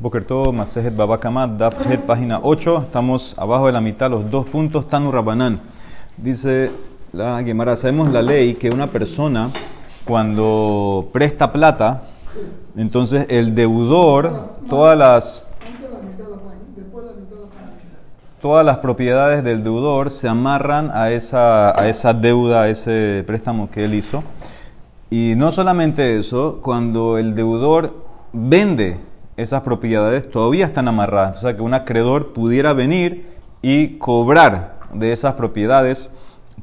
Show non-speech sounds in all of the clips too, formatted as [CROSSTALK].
Bokerto, Masejet Babakamat, Dafjet, página 8. Estamos abajo de la mitad, los dos puntos, Tanu Rabanán. Dice la Gemara, sabemos la ley que una persona cuando presta plata, entonces el deudor, todas las, todas las propiedades del deudor se amarran a esa, a esa deuda, a ese préstamo que él hizo. Y no solamente eso, cuando el deudor vende esas propiedades todavía están amarradas. O sea, que un acreedor pudiera venir y cobrar de esas propiedades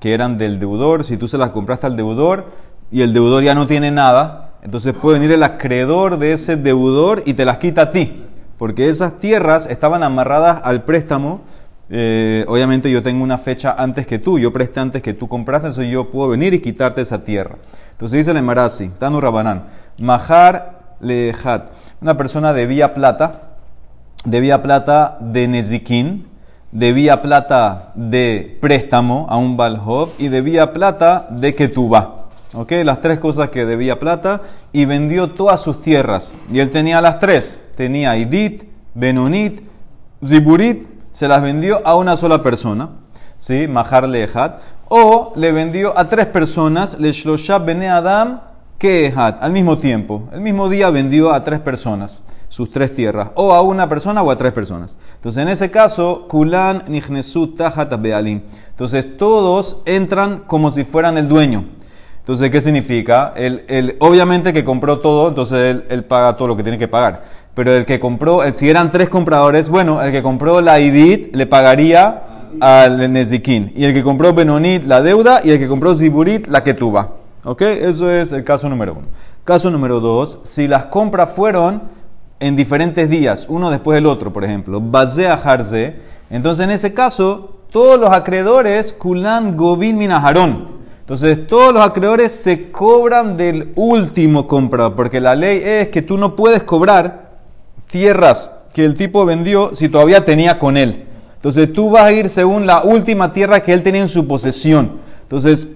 que eran del deudor. Si tú se las compraste al deudor y el deudor ya no tiene nada, entonces puede venir el acreedor de ese deudor y te las quita a ti. Porque esas tierras estaban amarradas al préstamo. Eh, obviamente yo tengo una fecha antes que tú, yo presté antes que tú compraste, entonces yo puedo venir y quitarte esa tierra. Entonces dice el Emarasi, Tanu Rabanán, Majar Lehat una persona debía plata, debía plata de Nezikin, debía plata de préstamo a un Balhov y debía plata de Ketubá. ¿Ok? Las tres cosas que debía plata y vendió todas sus tierras. Y él tenía las tres. Tenía Idit, Benonit, Ziburit. Se las vendió a una sola persona. ¿Sí? Mahar. O le vendió a tres personas. Le Bene Adam al mismo tiempo, el mismo día vendió a tres personas sus tres tierras, o a una persona o a tres personas. Entonces, en ese caso, Kulan Nihnesut Tahat Bealim. Entonces, todos entran como si fueran el dueño. Entonces, ¿qué significa? El, obviamente que compró todo, entonces él, paga todo lo que tiene que pagar. Pero el que compró, si eran tres compradores, bueno, el que compró la IDIT le pagaría al Nezikin. Y el que compró Benonit la deuda y el que compró Ziburit la que tuvo. ¿Ok? Eso es el caso número uno. Caso número dos, si las compras fueron en diferentes días, uno después del otro, por ejemplo, Bazea Harze, entonces en ese caso, todos los acreedores, Kulan Govin Minaharón. Entonces, todos los acreedores se cobran del último comprador, porque la ley es que tú no puedes cobrar tierras que el tipo vendió si todavía tenía con él. Entonces, tú vas a ir según la última tierra que él tenía en su posesión. Entonces,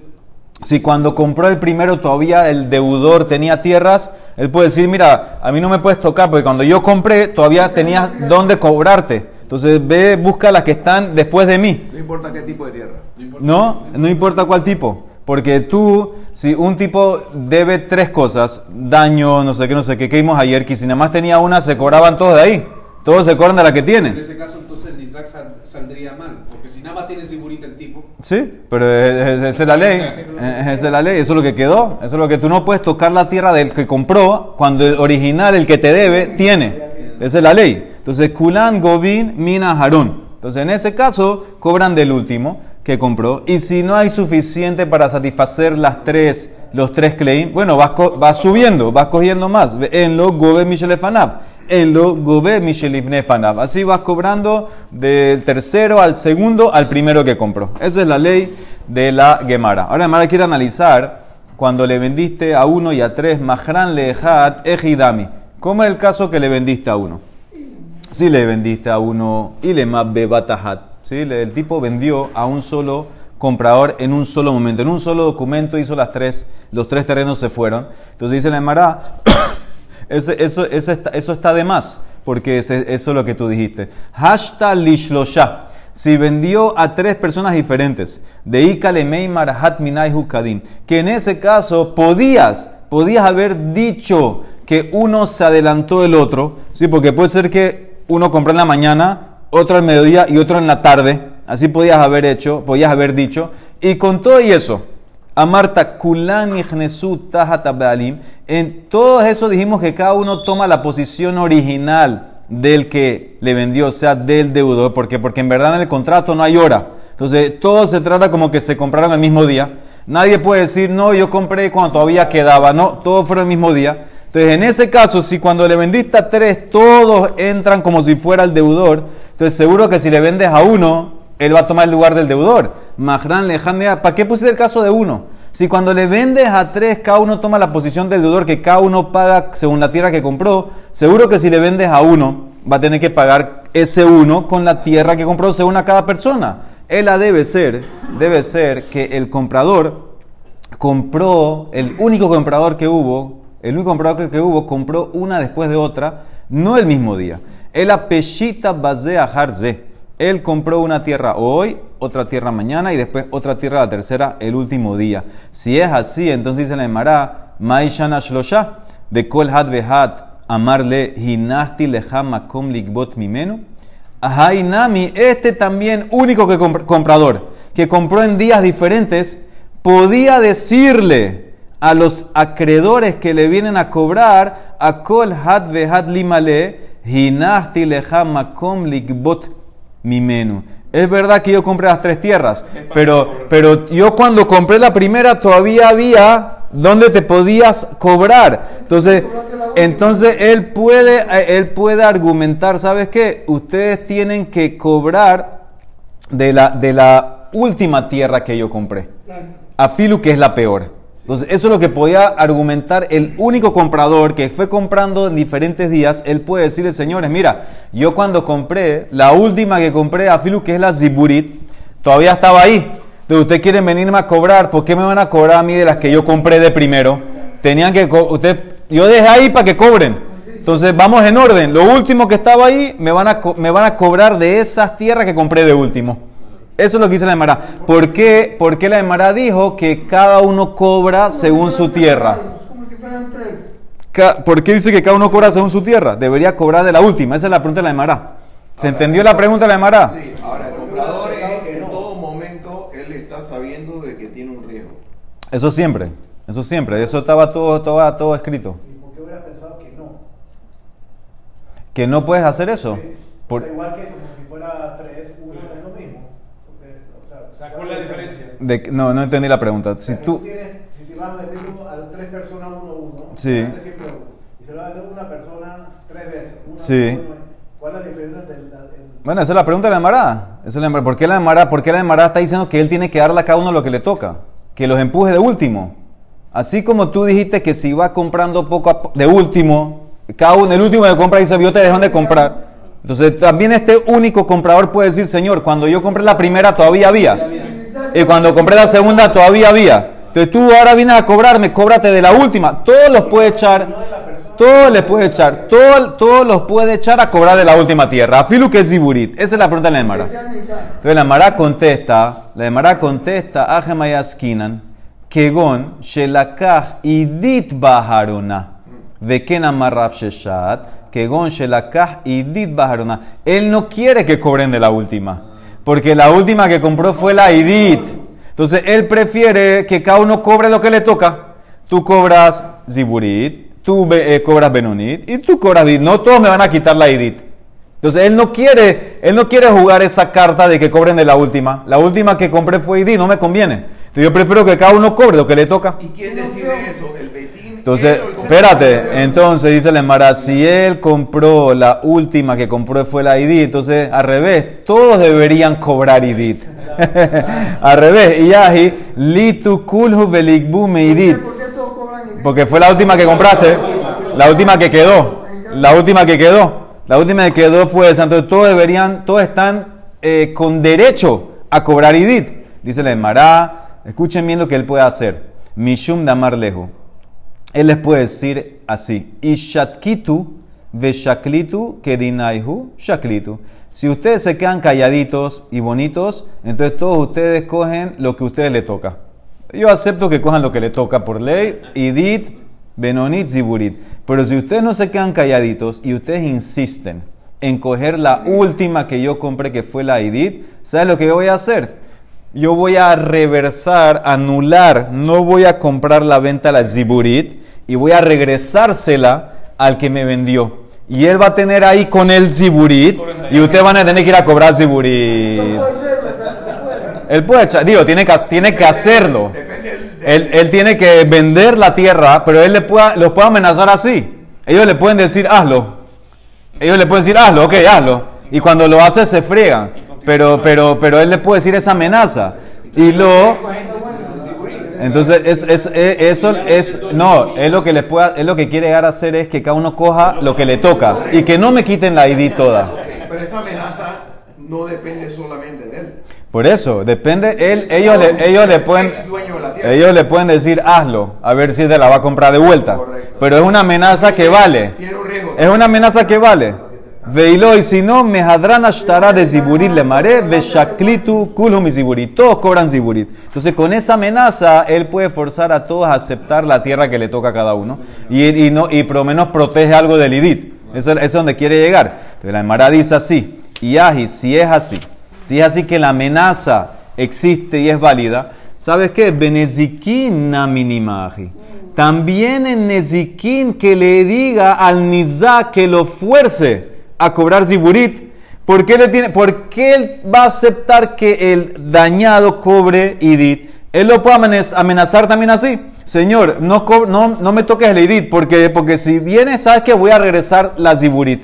si cuando compró el primero todavía el deudor tenía tierras, él puede decir, mira, a mí no me puedes tocar porque cuando yo compré todavía tenías dónde cobrarte. Entonces ve, busca las que están después de mí. No importa qué tipo de tierra. No, no importa cuál tipo. Porque tú, si un tipo debe tres cosas, daño, no sé qué, no sé qué, que vimos ayer, que si nada más tenía una, se cobraban todos de ahí. Todos se cobran de la que tiene. En ese caso, entonces Isaac saldría mal. Porque si nada más tiene segurita el tipo. Sí, pero esa es la ley. Esa es la ley. Eso es lo que quedó. Eso es lo que tú no puedes tocar la tierra del que compró cuando el original, el que te debe, tiene. Esa es la ley. Entonces, Kulan, Govin, Mina, Harun. Entonces, en ese caso, cobran del último que compró. Y si no hay suficiente para satisfacer las tres, los tres claims, bueno, vas, vas subiendo, vas cogiendo más. En lo Gobe Michelefanav en lo Gove Michelifne Fanav. Así vas cobrando del tercero al segundo al primero que compró. Esa es la ley de la Gemara. Ahora Gemara quiere analizar cuando le vendiste a uno y a tres, Mahran Lehat Ejidami. ¿Cómo es el caso que le vendiste a uno? Si le vendiste a uno y le mabbe batahat. ¿sí? El tipo vendió a un solo comprador en un solo momento. En un solo documento hizo las tres, los tres terrenos se fueron. Entonces dice la Gemara, eso, eso, está, eso está de más, porque eso es lo que tú dijiste. Hashtag lishlosha. Si vendió a tres personas diferentes, de Ikale Marahat Minai Hukadim, que en ese caso podías, podías haber dicho que uno se adelantó del otro, ¿sí? porque puede ser que uno compró en la mañana, otro al mediodía y otro en la tarde. Así podías haber hecho, podías haber dicho. Y con todo y eso, Amarta Kulan En todo eso dijimos que cada uno toma la posición original del que le vendió, o sea, del deudor. ¿Por Porque en verdad en el contrato no hay hora. Entonces, todo se trata como que se compraron el mismo día. Nadie puede decir, no, yo compré cuando todavía quedaba. No, todo fue el mismo día. Entonces, en ese caso, si cuando le vendiste a tres, todos entran como si fuera el deudor, entonces seguro que si le vendes a uno, él va a tomar el lugar del deudor. Mahran lejandea. ¿Para qué pusiste el caso de uno? Si cuando le vendes a tres, cada uno toma la posición del deudor, que cada uno paga según la tierra que compró, seguro que si le vendes a uno, va a tener que pagar ese uno con la tierra que compró según a cada persona. Él debe ser, debe ser que el comprador compró, el único comprador que hubo, el único comprador que hubo, compró una después de otra no el mismo día. El apeshita base harze. Él compró una tierra hoy, otra tierra mañana y después otra tierra la tercera el último día. Si es así, entonces dice la Emara, Maishana Shlosha, de Kol Had Vehat, amarle hinasti leha makom ligbot mimenu. Ahainami, este también único que comprador, que compró en días diferentes, podía decirle a los acreedores que le vienen a cobrar, a kol had vehad limale, hinasti leha makom mimenu. Es verdad que yo compré las tres tierras, pero, pero yo cuando compré la primera todavía había donde te podías cobrar. Entonces, entonces él puede, él puede argumentar, ¿sabes qué? Ustedes tienen que cobrar de la, de la última tierra que yo compré. A Filu, que es la peor. Entonces, eso es lo que podía argumentar el único comprador que fue comprando en diferentes días. Él puede decirle, señores, mira, yo cuando compré, la última que compré a Filu, que es la Ziburit, todavía estaba ahí. Entonces, ustedes quieren venirme a cobrar, ¿por qué me van a cobrar a mí de las que yo compré de primero? Tenían que, usted, yo dejé ahí para que cobren. Entonces, vamos en orden. Lo último que estaba ahí, me van a, me van a cobrar de esas tierras que compré de último. Eso es lo que dice la Emara. ¿Por qué, ¿Por qué la Emara dijo que cada uno cobra según su tierra? Como si fueran tres. ¿Por qué dice que cada uno cobra según su tierra? Debería cobrar de la última. Esa es la pregunta de la Emara. ¿Se entendió la pregunta de la Emara? Sí, ahora el comprador es en todo momento él está sabiendo de que tiene un riesgo. Eso siempre, eso siempre, eso estaba todo, todo, todo escrito. ¿Y por qué hubiera pensado que no? Que no puedes hacer eso. Igual que como si fuera 3, 1 sea, ¿cuál es la diferencia? De, no, no entendí la pregunta. Si tú... Tienes, si, vas a meter a tres personas uno uno, sí. y se lo vas a meter una persona tres veces, una sí. ¿cuál es la diferencia del, bueno, esa es la pregunta de la Emara. ¿Por qué la Emara, por qué la Emara está diciendo que él tiene que darle a cada uno lo que le toca? Que los empuje de último. Así como tú dijiste que si va comprando poco a, de último, cada uno, el último que compra dice, yo te dejan de comprar. Entonces también este único comprador puede decir, Señor, cuando yo compré la primera todavía había. Y cuando compré la segunda todavía había. Entonces tú ahora vienes a cobrarme, cóbrate de la última. Todos los puede echar todos les puede echar, todos, todos los puede echar a cobrar de la última tierra. Afilu que es ziburit. Esa es la pregunta de la Emara. Entonces la Emara contesta, la Emara contesta, Ajemayaskinan, Kegon, Shelakah, Idit Baharuna, Veken Amarraf Sheshat, Kegon, Shelakah, Idit Baharuna. Él no quiere que cobren de la última, porque la última que compró fue la Idit. Entonces él prefiere que cada uno cobre lo que le toca. Tú cobras ziburit, tú eh, cobras Benonit y tú cobras Bid. No todos me van a quitar la Idit. Entonces él no quiere, él no quiere jugar esa carta de que cobren de la última. La última que compré fue Idit, no me conviene. Entonces yo prefiero que cada uno cobre lo que le toca. ¿Y quién decide eso? Entonces, espérate, entonces dice la Emara, si él compró la última que compró fue la IDIT, entonces al revés, todos deberían cobrar IDIT. [LAUGHS] al revés, y yahi, litu kulhu velikbu me IDIT. Porque fue la última que compraste, la última que quedó, la última que quedó, la última que quedó fue esa. Entonces todos deberían, todos están eh, con derecho a cobrar idit. Dice la Emara, escuchen bien lo que él puede hacer. Mishum damar lejo. Él les puede decir así: Ishatkitu veshaklitu kedinaihu shaklitu. Si ustedes se quedan calladitos y bonitos, entonces todos ustedes cogen lo que a ustedes les toca. Yo acepto que cojan lo que le toca por ley, idit, benonit, ziburit. Pero si ustedes no se quedan calladitos y ustedes insisten en coger la última que yo compré, que fue la idit, ¿sabes lo que yo voy a hacer? Yo voy a reversar, anular, no voy a comprar la venta a la ziburit y voy a regresársela al que me vendió. Y él va a tener ahí con el ziburit y ustedes van a tener que ir a cobrar ziburit. Él puede echar, digo, tiene que, tiene que hacerlo. Él, él, tiene que vender la tierra, pero él le puede, los puede amenazar así. Ellos le pueden decir, hazlo. Ellos le pueden decir, hazlo, ok, hazlo. Y cuando lo hace, se friegan. Pero, pero, pero él le puede decir esa amenaza. Y lo. Entonces, es, es, eso es. No, es lo que les pueda, es lo que quiere llegar a hacer es que cada uno coja lo que le toca. Y que no me quiten la ID toda. Pero esa amenaza no depende solamente de él. Por eso, depende, él, ellos, le, ellos, le pueden, ellos le pueden decir, hazlo, a ver si te la va a comprar de vuelta. Pero es una amenaza que vale. Es una amenaza que vale. Veilo y si no, mehadran ashtara de ziburit le mare, veshaklitu kulhum y ziburit. Todos cobran ziburit. Entonces, con esa amenaza, él puede forzar a todos a aceptar la tierra que le toca a cada uno. Y, y no, y por lo menos protege algo del idit. Eso, eso es donde quiere llegar. Entonces, la Emara dice así. Y aji, si es así, si es así que la amenaza existe y es válida, ¿sabes qué? Benezikin na minimaji. También en Nezikin que le diga al Nizá que lo fuerce a cobrar ziburit. ¿Por qué, le tiene, ¿Por qué él va a aceptar que el dañado cobre idit? Él lo puede amenaz- amenazar también así. Señor, no, no, no me toques el idit, porque, porque si viene, sabes que voy a regresar la ziburit.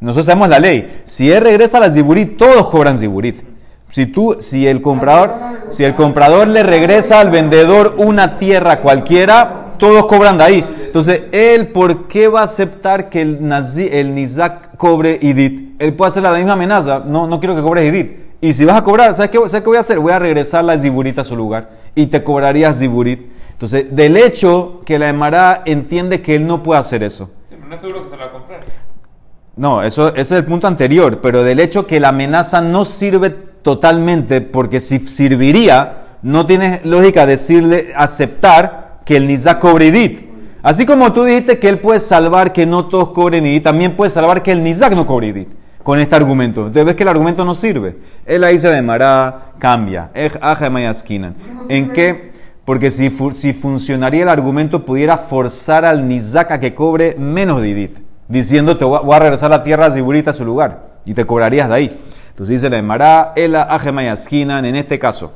Nosotros sabemos la ley. Si él regresa la ziburit, todos cobran ziburit. Si tú, si el comprador, si el comprador le regresa al vendedor una tierra cualquiera, todos cobran de ahí. Entonces, él, ¿por qué va a aceptar que el, nazi, el Nizak cobre idit? Él puede hacer la misma amenaza. No, no quiero que cobres idit. Y si vas a cobrar, ¿sabes qué, ¿sabes qué voy a hacer? Voy a regresar la ziburit a su lugar y te cobrarías ziburit. Entonces, del hecho que la Emara entiende que él no puede hacer eso. Pero no es seguro que se la va a comprar. No, eso, ese es el punto anterior, pero del hecho que la amenaza no sirve totalmente, porque si serviría, no tiene lógica decirle, aceptar que el Nizak cobre idit. Así como tú dijiste que él puede salvar que no todos cobren idit, también puede salvar que el Nizak no cobre idit con este argumento. Entonces ves que el argumento no sirve. Él ahí se cambia. Ej, aja, mayaskinan. ¿En qué? Porque si, fu- si funcionaría el argumento, pudiera forzar al Nizak a que cobre menos de idit diciendo te voy a- voy a regresar la tierra Ziburita a su lugar y te cobrarías de ahí. Entonces dice la Emara, Ela Ajemayaskinan, en este caso,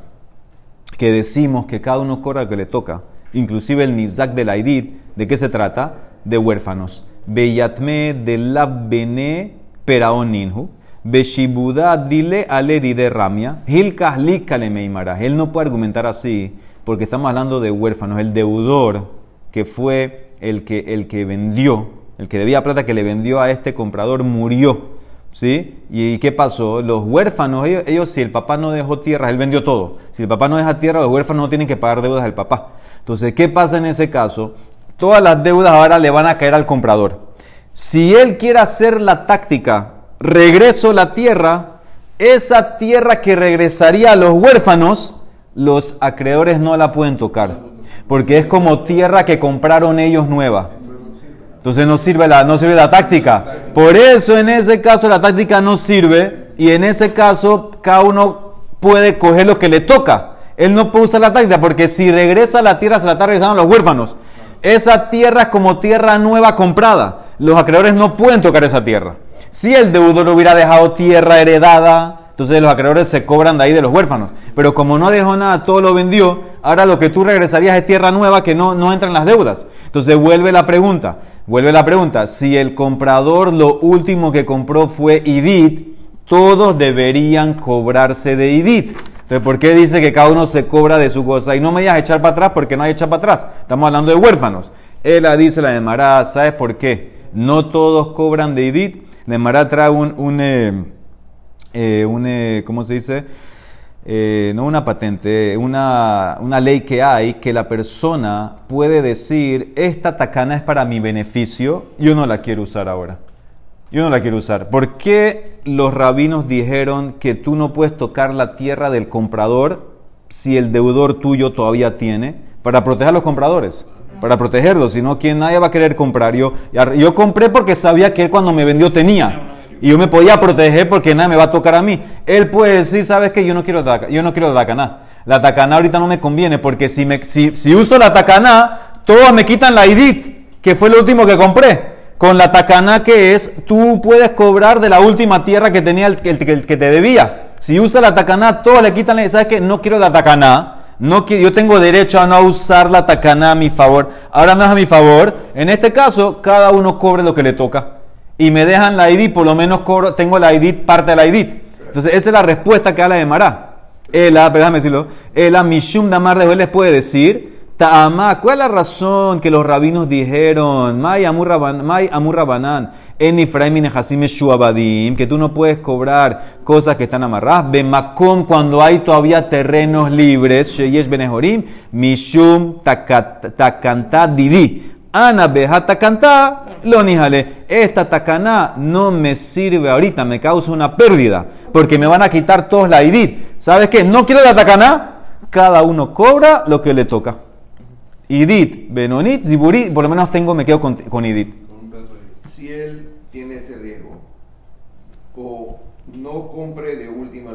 que decimos que cada uno cobra lo que le toca, inclusive el Nizak del Aidid, ¿de qué se trata? De huérfanos. Beyatme de la bene peraon ninhu, Beshibudá dile ale de ramia, Hilkah likale meimara. Él no puede argumentar así, porque estamos hablando de huérfanos. El deudor, que fue el que, el que vendió, el que debía plata que le vendió a este comprador, murió. ¿Sí? ¿Y qué pasó? Los huérfanos, ellos, si el papá no dejó tierras, él vendió todo. Si el papá no deja tierra, los huérfanos no tienen que pagar deudas del papá. Entonces, ¿qué pasa en ese caso? Todas las deudas ahora le van a caer al comprador. Si él quiere hacer la táctica, regreso la tierra, esa tierra que regresaría a los huérfanos, los acreedores no la pueden tocar. Porque es como tierra que compraron ellos nueva. Entonces no sirve, la, no sirve la táctica. Por eso en ese caso la táctica no sirve y en ese caso cada uno puede coger lo que le toca. Él no puede usar la táctica porque si regresa a la tierra se la está regresando a los huérfanos. Esa tierra es como tierra nueva comprada. Los acreedores no pueden tocar esa tierra. Si el deudor hubiera dejado tierra heredada, entonces los acreedores se cobran de ahí de los huérfanos. Pero como no dejó nada, todo lo vendió, ahora lo que tú regresarías es tierra nueva que no, no entra en las deudas. Entonces vuelve la pregunta, vuelve la pregunta, si el comprador lo último que compró fue IDIT, todos deberían cobrarse de IDIT. Entonces, ¿por qué dice que cada uno se cobra de su cosa? Y no me digas echar para atrás porque no hay echar para atrás. Estamos hablando de huérfanos. Él dice la de Mará, ¿sabes por qué? No todos cobran de IDIT. La Mará trae un, un, eh, eh, un, eh, ¿cómo se dice? Eh, no una patente, una, una ley que hay que la persona puede decir, esta tacana es para mi beneficio, yo no la quiero usar ahora. Yo no la quiero usar. ¿Por qué los rabinos dijeron que tú no puedes tocar la tierra del comprador si el deudor tuyo todavía tiene? Para proteger a los compradores. Para protegerlos. Si no, ¿quién nadie va a querer comprar? Yo, yo compré porque sabía que él cuando me vendió tenía. Y yo me podía proteger porque nada me va a tocar a mí. Él puede decir, ¿sabes qué? Yo no quiero, yo no quiero la tacaná. La tacaná ahorita no me conviene porque si, me, si, si uso la tacaná, todos me quitan la IDIT, que fue lo último que compré con la tacaná que es, tú puedes cobrar de la última tierra que tenía el, el, el que te debía. Si usa la tacaná, todos le quitan, ¿sabes qué? No quiero la tacaná. No quiero, yo tengo derecho a no usar la tacaná a mi favor. Ahora no es a mi favor. En este caso, cada uno cobre lo que le toca. Y me dejan la ID, por lo menos cobro, tengo la ID, parte de la ID. Entonces, esa es la respuesta que habla de Mará. Ela, déjame decirlo. Ela, Mishum Damar de les puede decir. Ta'amá, ¿cuál es la razón que los rabinos dijeron? May amurrabanan, en Ifraim shuabadim, que tú no puedes cobrar cosas que están amarradas. Bemakom, cuando hay todavía terrenos libres, sheyesh benehorim, mishum takantad didi. Ana bejata cantá, lo nijale. Esta tacaná no me sirve ahorita, me causa una pérdida, porque me van a quitar todos la idit. ¿Sabes qué? No quiero la tacaná, cada uno cobra lo que le toca. Idit, Benonit, Ziburit, por lo menos tengo, me quedo con, con Idit. Si él tiene ese riesgo, o no compre de última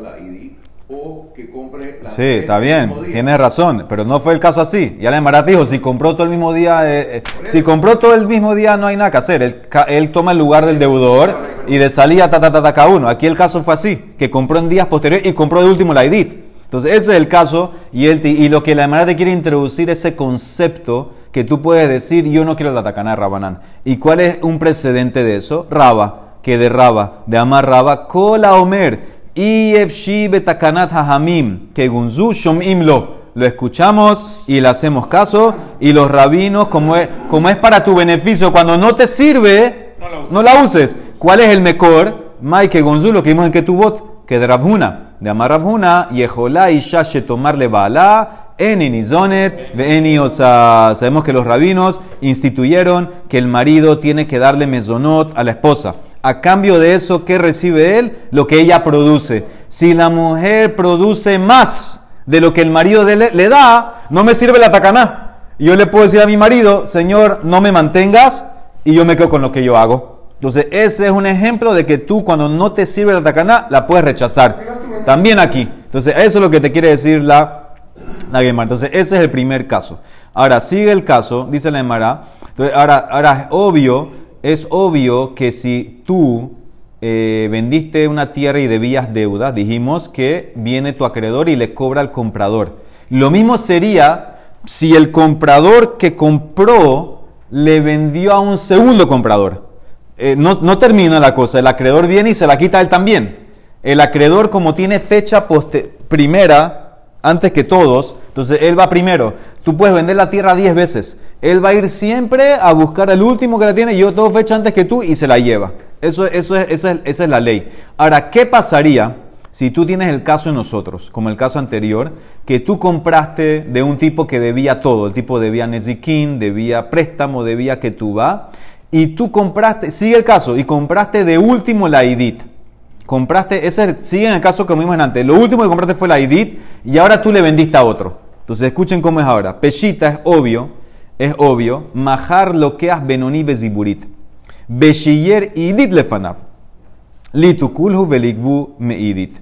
o que compre la Sí, está bien, tienes razón, pero no fue el caso así. Ya la Emara dijo, si compró todo el mismo día, eh, eh, si compró todo el mismo día no hay nada que hacer. Él, toma el lugar del deudor y de salida ta ta ta ta cada uno. Aquí el caso fue así, que compró en días posteriores y compró de último la IDIT. Entonces ese es el caso y, él y lo que la Emara te quiere introducir ese concepto que tú puedes decir, yo no quiero la tacaná de Rabanán. ¿Y cuál es un precedente de eso? Raba, que de Raba, de Amar Raba, Kola Omer, betakanat hahamim, que gunzu shomim lo. Lo escuchamos y le hacemos caso. Y los rabinos, como es, como es para tu beneficio, cuando no te sirve, No la uses. no la uses. ¿Cuál es el mejor? Mai que gunzu, lo que vimos en Ketubot, que de Rabhuna. De Amar Rabhuna, Yeholá y Shashe tomarle bala, eni nizonet, eni osa. Sabemos que los rabinos instituyeron que el marido tiene que darle mezonot a la esposa. A cambio de eso, ¿qué recibe él? Lo que ella produce. Si la mujer produce más de lo que el marido le da, no me sirve la tacaná. Y yo le puedo decir a mi marido, Señor, no me mantengas y yo me quedo con lo que yo hago. Entonces, ese es un ejemplo de que tú cuando no te sirve la tacaná, la puedes rechazar. También aquí. Entonces, eso es lo que te quiere decir la, la Gemara. Entonces, ese es el primer caso. Ahora, sigue el caso, dice la Gemara. Entonces, ahora, ahora es obvio, es obvio que si tú eh, vendiste una tierra y debías deuda, dijimos que viene tu acreedor y le cobra al comprador. Lo mismo sería si el comprador que compró le vendió a un segundo comprador. Eh, no, no termina la cosa, el acreedor viene y se la quita a él también. El acreedor como tiene fecha primera, antes que todos, entonces él va primero. Tú puedes vender la tierra 10 veces. Él va a ir siempre a buscar el último que la tiene, yo tengo fecha antes que tú y se la lleva. Eso, es, esa, es, esa es la ley. Ahora, ¿qué pasaría si tú tienes el caso de nosotros, como el caso anterior, que tú compraste de un tipo que debía todo, el tipo debía Nezikin, debía préstamo, debía que tú va, y tú compraste, sigue el caso, y compraste de último la IDIT. Compraste, ese es- sigue en el caso que vimos antes, lo último que compraste fue la IDIT y ahora tú le vendiste a otro. Entonces escuchen cómo es ahora. Peshita es obvio, es obvio, majar lo que has benoni beziburit. Beshiller idit lefanav. Litukulhu velikbu meidit.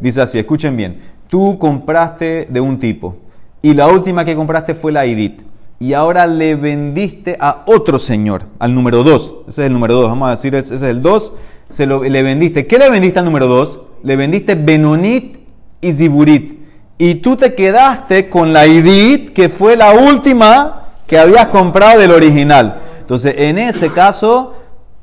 Dice así, escuchen bien. Tú compraste de un tipo y la última que compraste fue la idit. Y ahora le vendiste a otro señor, al número 2. Ese es el número 2, vamos a decir, ese es el 2. Se lo, le vendiste. ¿Qué le vendiste al número 2? Le vendiste Benonit y Ziburit. Y tú te quedaste con la idit, que fue la última que habías comprado del original. Entonces, en ese caso,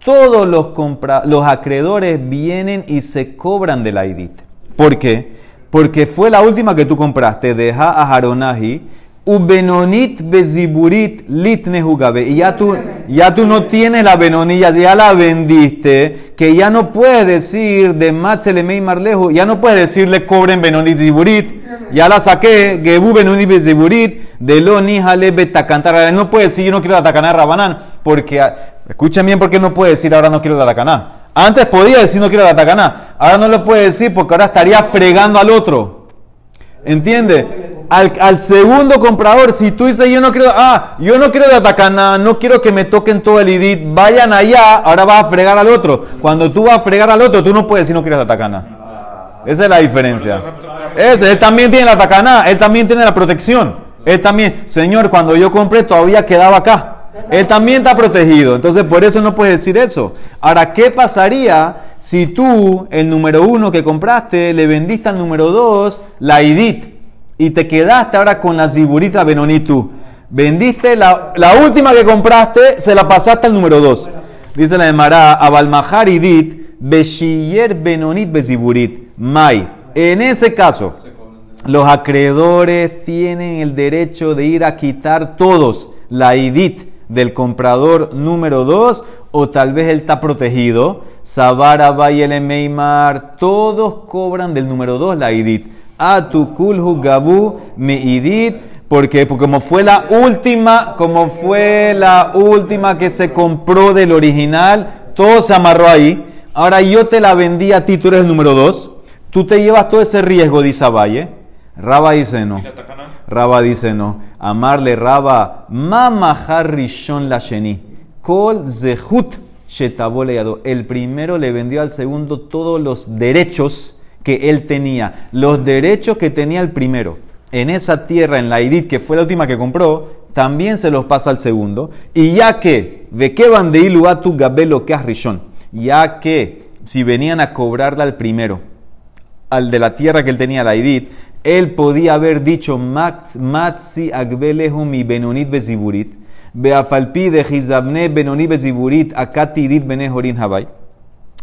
todos los, compra- los acreedores vienen y se cobran de la IDIT. ¿Por qué? Porque fue la última que tú compraste, deja a Haronahi, Ubenonit beziburit litne jugabe. Y ya tú, ya tú no tienes la benonilla, ya la vendiste, que ya no puedes decir de Matzelemei Marlejo, ya no puedes decirle cobren benonit ziburit, ya la saqué, gebu benonit beziburit, de lo nihale betacantar. No puede decir yo no quiero la tacaná Rabanán, porque, ah, escuchen bien por qué no puede decir ahora no quiero la tacaná. Antes podía decir no quiero la tacaná, ahora no lo puede decir porque ahora estaría fregando al otro. ¿Entiende? Al, segundo comprador, si tú dices yo no quiero, ah, yo no quiero de Atacana, no quiero que me toquen todo el IDIT, vayan allá, ahora vas a fregar al otro. Cuando tú vas a fregar al otro, tú no puedes decir no quieres de Atacana. Esa es la diferencia. Ese, él también tiene la Atacana, él también tiene la protección. Él también, Señor, cuando yo compré todavía quedaba acá. Él también está protegido. Entonces, por eso no puedes decir eso. Ahora, ¿qué pasaría si tú, el número uno que compraste, le vendiste al número dos la IDIT y te quedaste ahora con la ziburita Benonitu? Vendiste la, última que compraste, se la pasaste al número dos. Dice la de Mará, Abalmahar IDIT, Beshiller Benonit Beziburit, Mai. En ese caso, los acreedores tienen el derecho de ir a quitar todos la IDIT del comprador número 2 o tal vez él está protegido. Sabara Bayele Meimar, todos cobran del número 2 la IDIT. Atu Kulhu Gabu Me IDIT, ¿Por qué? Porque como fue la última, como fue la última que se compró del original, todo se amarró ahí. Ahora yo te la vendí a ti, tú eres el número dos. Tú te llevas todo ese riesgo, dice Valle. Raba dice no. Raba dice no. Amarle Raba, mama la sheni. Kol zehut shetabole. El primero le vendió al segundo todos los derechos que él tenía. Los derechos que tenía el primero. En esa tierra, en la Idit, que fue la última que compró, también se los pasa al segundo. Y ya que, ¿de qué van de iluatu gabelo que? Ya que, si venían a cobrarla al primero, al de la tierra que él tenía, la Idit, él podía haber dicho Matzi Agbelehu mi Benonit Beziburit, Beafalpi de Gizabne Benonit Beziburit, Akati Idit Benehorin Habai.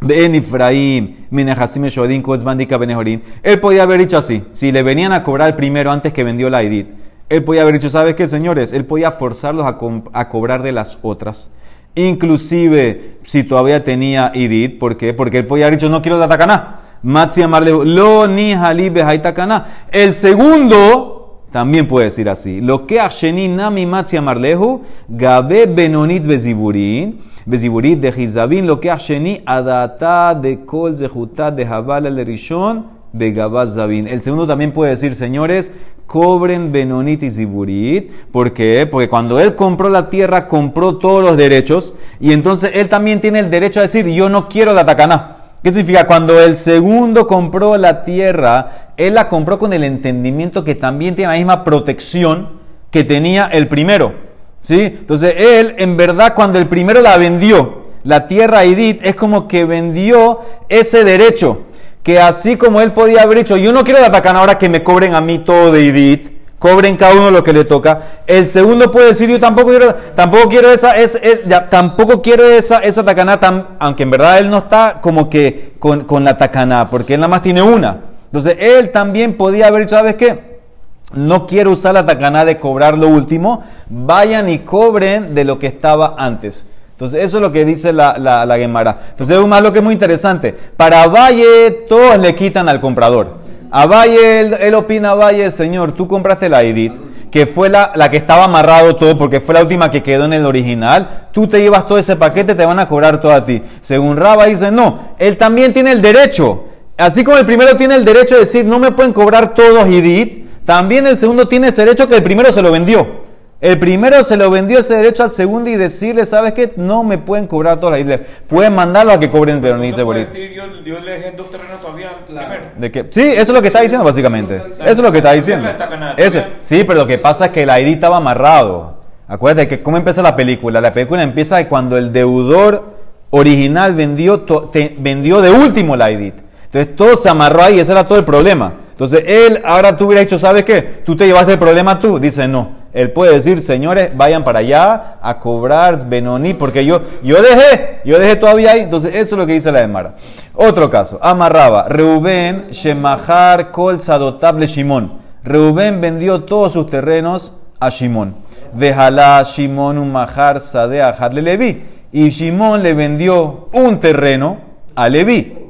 Ben Shodim, Kotzbandika Benehorin. Él podía haber dicho así, si le venían a cobrar primero antes que vendió la Idit, él podía haber dicho, ¿sabes qué, señores? Él podía forzarlos a, cobrar de las otras. Inclusive si todavía tenía Idit, ¿por qué? Porque él podía haber dicho, no quiero la Takaná. Matzi amarlehu, lo ni halibe Takaná. El segundo también puede decir así. Lo que asheni nami matzi amarlehu, gabe benonit beziburin, de lo que asheni adata de kol de Habal el rishon, begabaz zabin. El segundo también puede decir, señores, cobren benonit y ziburit. ¿Por qué? Porque cuando él compró la tierra, compró todos los derechos, y entonces él también tiene el derecho a decir, yo no quiero la takaná. ¿Qué significa? Cuando el segundo compró la tierra, él la compró con el entendimiento que también tiene la misma protección que tenía el primero. ¿Sí? Entonces él, en verdad, cuando el primero la vendió, la tierra Idit, es como que vendió ese derecho. Que así como él podía haber dicho, yo no quiero la tacana ahora que me cobren a mí todo de Idit, cobren cada uno lo que le toca. El segundo puede decir, yo tampoco quiero, tampoco quiero esa, es, ya, tampoco quiero esa, esa tacaná, tam- aunque en verdad él no está como que con, con la tacaná, porque él nada más tiene una. Entonces él también podía haber ¿sabes qué? No quiero usar la tacaná de cobrar lo último, vayan y cobren de lo que estaba antes. Entonces, eso es lo que dice la, la, la Gemara. Entonces, es lo que es muy interesante. Para Valle, todos le quitan al comprador. A Valle, él, él opina, Valle, señor, tú compraste la Edit, que fue la, la que estaba amarrado todo, porque fue la última que quedó en el original. Tú te llevas todo ese paquete, te van a cobrar todo a ti. Según Raba dice, no, él también tiene el derecho. Así como el primero tiene el derecho de decir, no me pueden cobrar todos Edit, también el segundo tiene ese derecho que el primero se lo vendió. El primero se lo vendió ese derecho al segundo y decirle, ¿sabes qué? No me pueden cobrar todas las islas. Pueden mandarlo a que cobren, pero no dice Segundo puede Boris. decir, yo, yo le dejé dos terrenos todavía. ¿De qué? Sí, eso es lo que está diciendo básicamente. Eso es lo que está diciendo. Eso. Sí, pero lo que pasa es que la ID estaba amarrado. Acuérdate que cómo empieza la película. La película empieza cuando el deudor original vendió, to- te- vendió de último la ID. Entonces todo se amarró ahí, ese era todo el problema. Entonces él, ahora tú hubieras dicho, ¿sabes qué? Tú te llevaste el problema tú. Dice, no. Él puede decir, señores, vayan para allá a cobrar Benoní, porque yo, yo dejé, yo dejé todavía ahí. Entonces, eso es lo que dice la Emara. Otro caso, amarraba, Reubén, Shemahar, Kol, Sadotable, Shimón. Reubén vendió todos sus terrenos a Shimón. Vejalá, Shimón, un Mahar, Sadea, Levi. Y Shimón le vendió un terreno a Levi.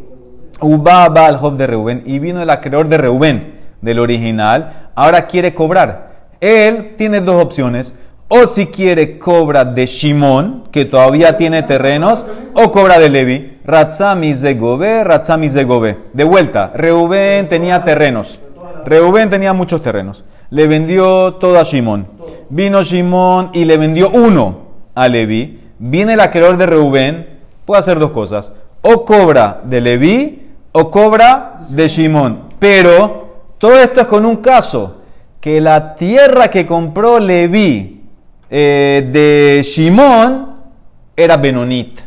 Ubaba al Job de Reubén. Y vino el acreedor de Reubén, del original. Ahora quiere cobrar. Él tiene dos opciones. O si quiere, cobra de Shimón, que todavía tiene terrenos, o cobra de Levi. Ratzami Zegove, Ratzami Zegove. De vuelta, Reubén tenía terrenos. Reubén tenía muchos terrenos. Le vendió todo a Shimón. Vino Shimón y le vendió uno a Levi. Viene el acreedor de Reubén. Puede hacer dos cosas. O cobra de Levi o cobra de Shimón. Pero todo esto es con un caso. Que la tierra que compró Levi eh, de Shimón era Benonit.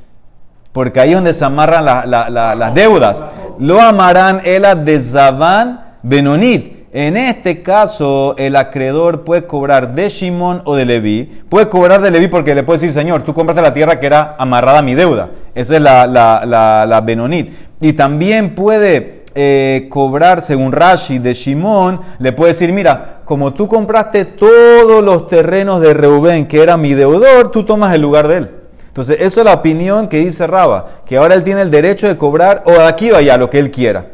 Porque ahí es donde se amarran la- la- la- las deudas. Lo amarán ela de Zabán Benonit. En este caso, el acreedor puede cobrar de Shimón o de Leví. Puede cobrar de Leví porque le puede decir, Señor, tú compraste la tierra que era amarrada a mi deuda. Esa es la, la, la, Benonit. Y también puede eh, cobrar, según Rashi, de Shimón. Le puede decir, mira, como tú compraste todos los terrenos de Reubén, que era mi deudor, tú tomas el lugar de él. Entonces, eso es la opinión que dice Raba, que ahora él tiene el derecho de cobrar o de aquí o allá, lo que él quiera.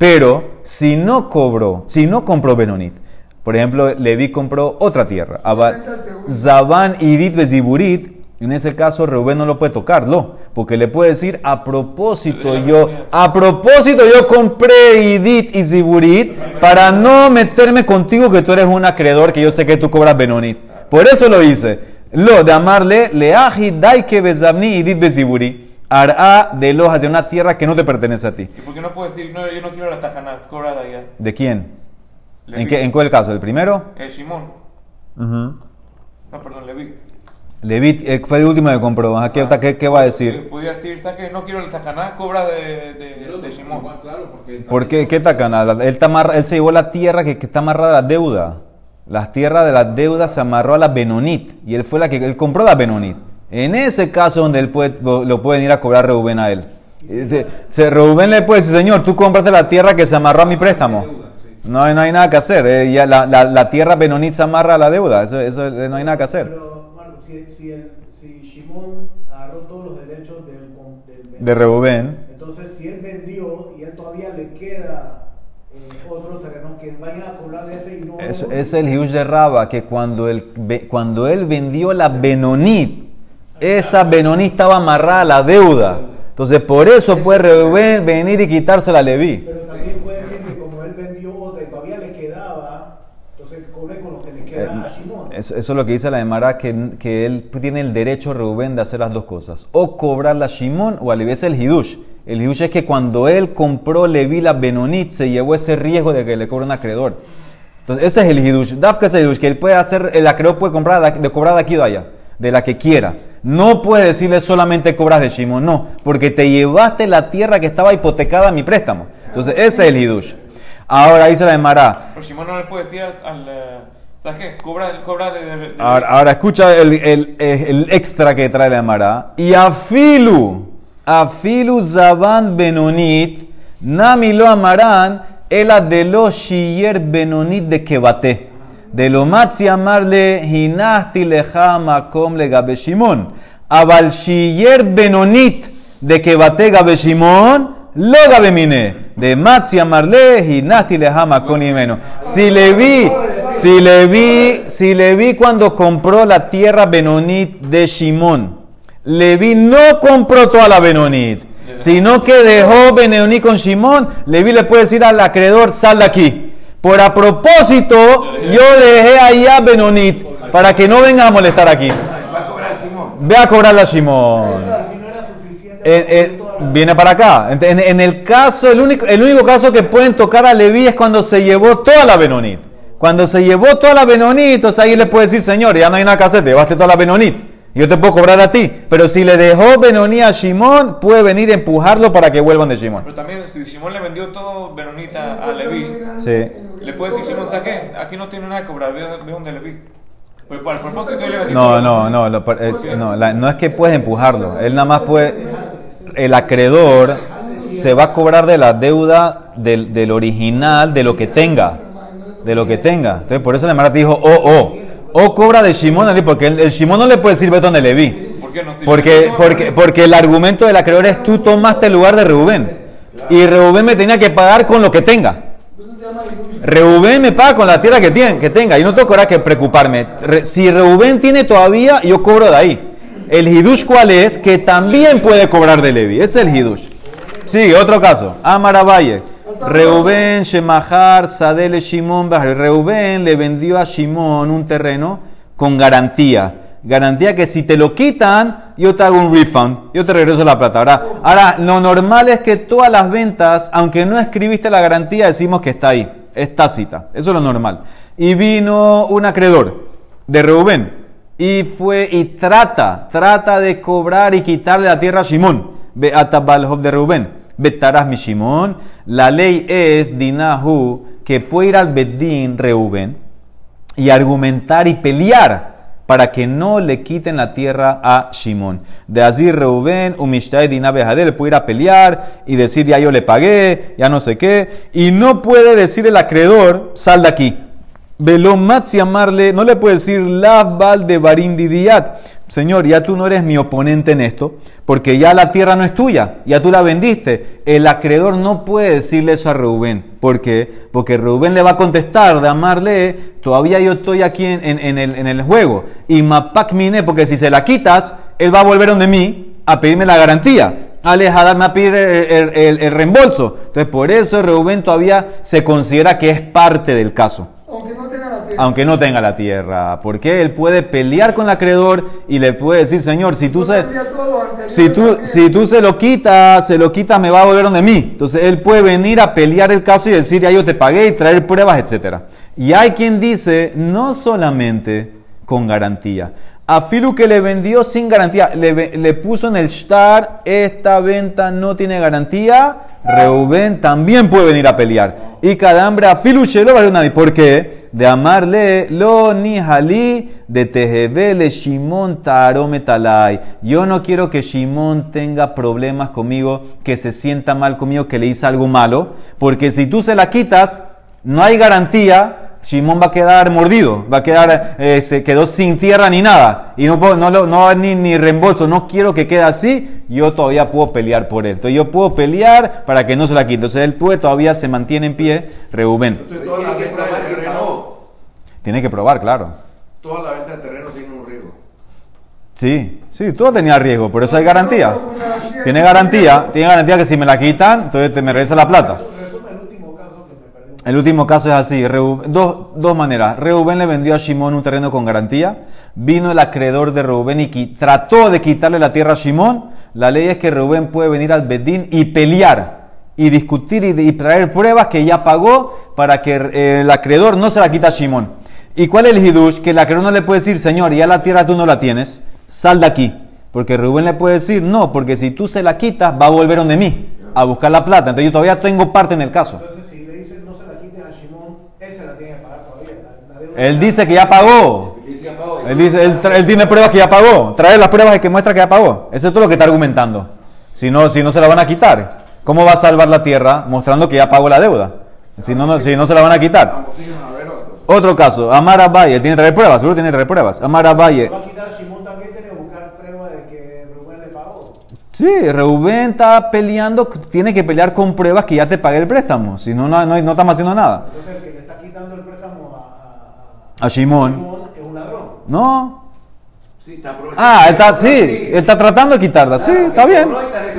Pero si no cobró, si no compró Benonit, Por ejemplo, Leví compró otra tierra. Zabán, Idit, Beziburit. En ese caso, Reuben no lo puede tocarlo, porque le puede decir, a propósito, yo, a propósito, yo compré Idit y Ziburit para no meterme contigo que tú eres un acreedor, que yo sé que tú cobras Benonit. Por eso lo hice. Lo de amarle, leaji, daike, bezabni, Idit, Beziburi. Hará de los hacia una tierra que no te pertenece a ti. ¿Y por qué no puedo decir, no, yo no quiero la tajana, cobra de allá? ¿De quién? ¿En, qué, ¿En cuál caso? ¿El primero? Eh, Shimon. Ujú. No, perdón, Levi. Levit eh, fue el último que compró. Ajá, ¿Qué, qué, qué va a decir? Podría decir, ¿sabes qué? No quiero el tajaná, cobra de, de, de Shimon. Claro, porque ¿Por qué? ¿Qué tacana? La- Él, él se llevó la tierra que, que está amarrada a la deuda. Las tierras de las deudas se amarró a la Benonit. Y él fue la que él compró la Benonit. En ese caso donde él puede, lo pueden ir a cobrar Reuben a él. Se, Reuben le puede decir, señor, tú compraste la tierra que se amarró a mi préstamo. No, hay- no hay nada que hacer. eh, ya la, la- la tierra Benonit se amarra a la deuda. Eso, eso, eh, no hay nada que hacer. Pero, Marco, si, si, el, si Shimon agarró todos los derechos del, del De Reuben. entonces si él vendió y él todavía le queda eh, otro terreno que vayan a cobrar de ese y no Es, es el Hiush de Raba que cuando él, cuando él vendió la Benonit, esa Benonit estaba amarrada a la deuda. Entonces, por eso puede Reuben venir y quitársela a Leví. Pero también puede ser que como él vendió otra y todavía le quedaba, entonces cobre con lo que le queda Eh, a Shimon. Eso, eso es lo que dice la Emara, que, que él tiene el derecho, Reuben, de hacer las dos cosas. O cobrar la Shimon o a Leví. Es el Hidush. El Hidush es que cuando él compró Leví la Benonit, se llevó ese riesgo de que le cobre un acreedor. Entonces, ese es el Hidush. Dafka es el Hidush, que él puede hacer, el acreedor puede comprar de, de cobrar de aquí o de allá, de la que quiera. No puede decirle solamente cobras de Shimon, no, porque te llevaste la tierra que estaba hipotecada a mi préstamo. Entonces, ese es el Hidush. Ahora dice la Emara. Pero Shimon no le puede decir al, eh, ¿sabes qué? Cobra, cobra de, de, de- Ahora, ahora escucha el, el- el extra que trae la Emara. Y afilu, afilu zaban benonit, nami lo amarán, ela de lo shiyer benonit de kebate. De lo amarle, hinasti leja makom le gabe Shimon. Abal benonit de kebate gabe Shimon, lo gabe mine. De matzi amarle, hinasti leja makom imeno. Si le vi, si le vi, si le vi cuando compró la tierra Benonit de Shimón, Levi no compró toda la Benonit, sino que dejó Benonit con Shimón, Levi le puede decir al acreedor, sal de aquí. Por a propósito, yo dejé allá Benonit, para que no vengas a molestar aquí. Va a cobrar Simón. Ve a cobrarla a Shimón. Si no era suficiente, Eh, eh, viene para acá. En el caso, el único, el único caso que pueden tocar a Leví es cuando se llevó toda la Benonit. Cuando se llevó toda la Benonit, entonces ahí le puede decir, señor, ya no hay nada que hacer, te llevaste toda la Benonit. Yo te puedo cobrar a ti. Pero si le dejó Benonit a Shimón, puede venir a empujarlo para que vuelvan de Shimón. Pero también, si Simón le vendió todo Benonita a Levi, Sí. le puede decir Simón, ¿sabes qué? Aquí no tiene nada que cobrar, ve, ve donde Levi. Pero para el propósito vendí No, no, no, lo- es- no, la- no es que puedes empujarlo. Él nada más puede. El acreedor se va a cobrar de la deuda del, del original, de lo que tenga. De lo que tenga. Entonces, por eso la Mara te dijo, oh, oh. O cobra de Shimón, Ali, porque el, el Shimón no le puede decir, ve donde le vi. ¿Por qué no? Si Porque, a porque, porque el argumento del acreedor es tú tomaste el lugar de Reubén. Y Reubén me tenía que pagar con lo que tenga. Reubén me paga con la tierra que, tiene, que tenga. Y no tengo que preocuparme. Re- si Reubén tiene todavía, yo cobro de ahí. El hidush cuál es? Que también puede cobrar de Levi. Ese es el hidush. Sigue, otro caso. Amaravalle. Reubén, Shemahar, Sadele. Bahar. Reubén le vendió a Shimón un terreno con garantía. Garantía que si te lo quitan, yo te hago un refund. Yo te regreso la plata. Ahora, ahora, lo normal es que todas las ventas, aunque no escribiste la garantía, decimos que está ahí. Es tácita. Eso es lo normal. Y vino un acreedor de Reubén y fue y trata, trata de cobrar y quitarle la tierra a Shimón. Ve atabalhov de Reubén. Betarás mi Shimón. La ley es, dinahu, que puede ir al Bedín Reubén y argumentar y pelear para que no le quiten la tierra a Shimón. De así Reubén, Umishtai Dinabe Hadel, puede ir a pelear y decir ya yo le pagué, ya no sé qué, y no puede decir el acreedor, sal de aquí. Velomat llamarle, no le puede decir Lavbal de Barindidiat. Señor, ya tú no eres mi oponente en esto, porque ya la tierra no es tuya, ya tú la vendiste. El acreedor no puede decirle eso a Reubén. ¿Por qué? Porque Reubén le va a contestar de amarle, todavía yo estoy aquí en, el, juego. Y Mapak Mine, porque si se la quitas, él va a volver donde mí a pedirme la garantía. Alex a darme a pedir el- el reembolso. Entonces, por eso Reubén todavía se considera que es parte del caso Aunque no tenga la tierra. aunque no tenga la tierra, porque él puede pelear con el acreedor y le puede decir, Señor, si tú se, si tú, si tú se lo quitas, se lo quitas, me va a volver donde mí. Entonces él puede venir a pelear el caso y decir, ya yo te pagué y traer pruebas, etc. Y hay quien dice, no solamente con garantía. A Filu que le vendió sin garantía, le, le puso en el shtar, esta venta no tiene garantía, Reuben también puede venir a pelear. Y cada hambre a Filu shelo vale nadie. ¿Por qué? De amarle lo ni jalí de tejebele Shimon tarometalai. Yo no quiero que Shimon tenga problemas conmigo, que se sienta mal conmigo, que le hice algo malo, porque si tú se la quitas, no hay garantía. Shimon va a quedar mordido, va a quedar, eh, se quedó sin tierra ni nada, y no, puedo- no, lo- no va a haber ni, ni reembolso, no quiero que quede así, yo todavía puedo pelear por él. Entonces yo puedo pelear para que no se la quite. Entonces él puede, todavía se mantiene en pie, Reubén. Entonces toda la Tiene que venta de terreno. Tiene que probar, claro. toda la venta de terreno tiene un riesgo. Sí, sí, todo tenía riesgo, por eso hay garantía. Tiene garantía, tiene garantía que si me la quitan, entonces te me regresa la plata. Resume el último caso que me perdí. El último caso es así, dos, dos maneras. Reubén le vendió a Shimón un terreno con garantía, vino el acreedor de Reubén y trató de quitarle la tierra a Shimón. La ley es que Reubén puede venir al Bedín y pelear y discutir y, traer pruebas que ya pagó para que eh, el acreedor no se la quita a Shimón. ¿Y cuál es el hidush? Que el acreedor no le puede decir, señor, ya la tierra tú no la tienes, sal de aquí. Porque Rubén le puede decir, no, porque si tú se la quitas, va a volver donde mí, a buscar la plata. Entonces yo todavía tengo parte en el caso si le dicen no se la quiten a Shimon, él se la tiene que pagar todavía. La, la deuda Él dice que ya pagó. Él dice, él, él tiene pruebas que ya pagó. Trae las pruebas que muestra que ya pagó. Eso es todo lo que está argumentando. Si no, si no se la van a quitar. ¿Cómo va a salvar la tierra mostrando que ya pagó la deuda? Si no, no, si no se la van a quitar. Otro. Caso, Amar Abaye, él tiene que traer pruebas, seguro tiene que traer pruebas. Amar Abaye, va a quitar a Shimon también, tiene que buscar prueba de que Rubén le pagó. sí, Reubén está peleando, tiene que pelear con pruebas que ya te pagué el préstamo, si no, no, no, no estamos haciendo nada. Entonces, el que le está quitando el préstamo a, Shimon es un ladrón. no. Sí, está aprovechando. Ah, él está, sí, él está tratando de quitarla, sí, está bien.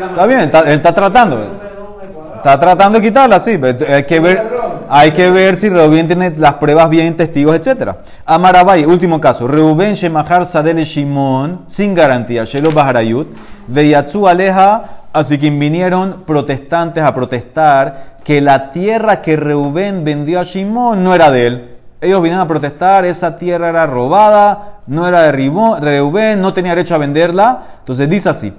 Está bien, está- él está tratando. Cuadrado. Está tratando de quitarla, sí, pero hay que ver, hay que ver si Reubén tiene las pruebas bien, testigos, etc. Amarabay, último caso. Reubén Shemahar Sadel Shimon, sin garantía, Shelo Baharayut, Veyatsu Aleja, así que vinieron protestantes a protestar que la tierra que Reubén vendió a Shimon no era de él. Ellos vinieron a protestar, esa tierra era robada, no era de Reubén, no tenía derecho a venderla. Entonces dice así,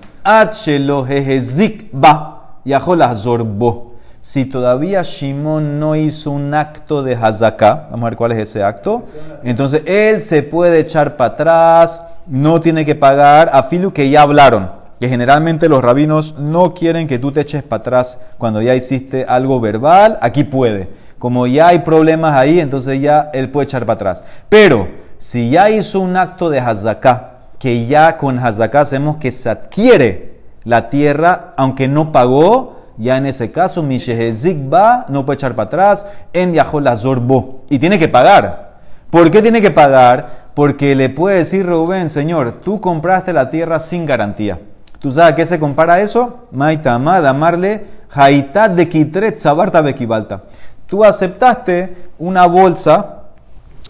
ba, Zorbo. Si todavía Shimón no hizo un acto de Hazaká, vamos a ver cuál es ese acto, entonces él se puede echar para atrás, no tiene que pagar a Filu que ya hablaron, que generalmente los rabinos no quieren que tú te eches para atrás cuando ya hiciste algo verbal, aquí puede. Como ya hay problemas ahí, entonces ya él puede echar para atrás. Pero si ya hizo un acto de Hazaká, que ya con Hazaká hacemos que se adquiere la tierra, aunque no pagó, ya en ese caso, Mishehezik va, no puede echar para atrás, en Yahol Zorbo. Y tiene que pagar. ¿Por qué tiene que pagar? Porque le puede decir Rubén, señor, tú compraste la tierra sin garantía. ¿Tú sabes a qué se compara eso? Maitama, damarle, haitat de kitret, sabarta bekibalta. Tú aceptaste una bolsa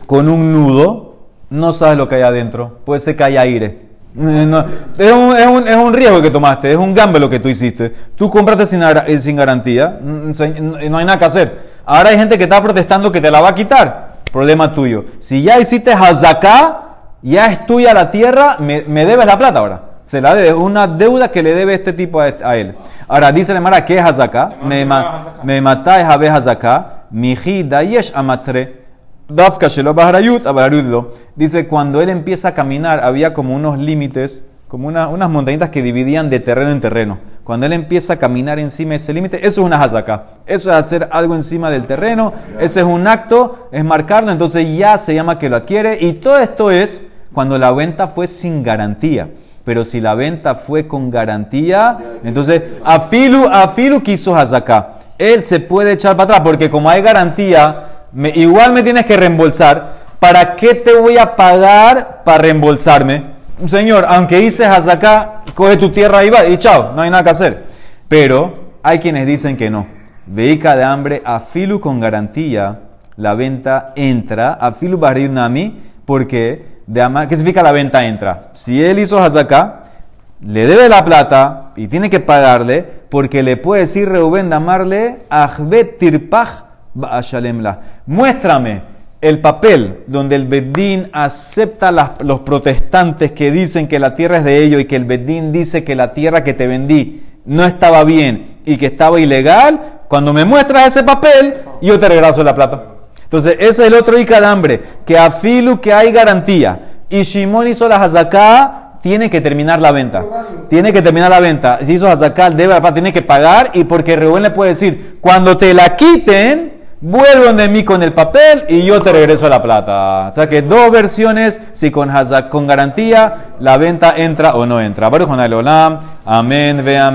con un nudo, no sabes lo que hay adentro, puede ser que haya aire. Eh, es, un, es, un, es un riesgo que tomaste, es un gamble lo que tú hiciste. Tú compraste sin, eh, sin garantía, no hay nada que hacer. Ahora hay gente que está protestando que te la va a quitar, problema tuyo. Si ya hiciste hazaká, ya es tuya la tierra, me, me debes la plata ahora. Se la debe, es una deuda que le debe este tipo a, este- a él. Ahora dice la Mara, ¿qué es hazaká? Me, ma- me matáis a hazaká, miji dayesh amatzre. Dafka shelo baharayut, abarayut lo. Dice, cuando él empieza a caminar, había como unos límites como una- unas montañitas que dividían de terreno en terreno. Cuando él empieza a caminar encima de ese límite, eso es una hazaká. Eso es hacer algo encima del terreno, ese es un acto, es marcarlo, entonces ya se llama que lo adquiere. Y todo esto es cuando la venta fue sin garantía. Pero si la venta fue con garantía, entonces Afilu, Afilu quiso hazaká. Él se puede echar para atrás porque como hay garantía, igual me tienes que reembolsar. ¿Para qué te voy a pagar para reembolsarme? Señor, aunque hice hazaká, coge tu tierra y va y chao, no hay nada que hacer. Pero hay quienes dicen que no. Veica de hambre, afilu con garantía, la venta entra, afilu nami, porque de amar, ¿qué significa la venta entra? Si él hizo hazaká, le debe la plata y tiene que pagarle, porque le puede decir Reuben de amarle, ahbet. Muéstrame el papel donde el Bedín acepta las- los protestantes que dicen que la tierra es de ellos y que el Bedín dice que la tierra que te vendí no estaba bien y que estaba ilegal, cuando me muestras ese papel, yo te regreso la plata. Entonces, ese es el otro Ica de hambre, que a Filu que hay garantía. Y Shimon hizo la hazaká, tiene que terminar la venta. Tiene que terminar la venta. Si hizo hazaká, debe tiene que pagar. Y porque Reuben le puede decir, cuando te la quiten, vuelven de mí con el papel y yo te regreso la plata. O sea que dos versiones, si con, hazak- con garantía, la venta entra o no entra. Baruch Leolam. Amén. Vean,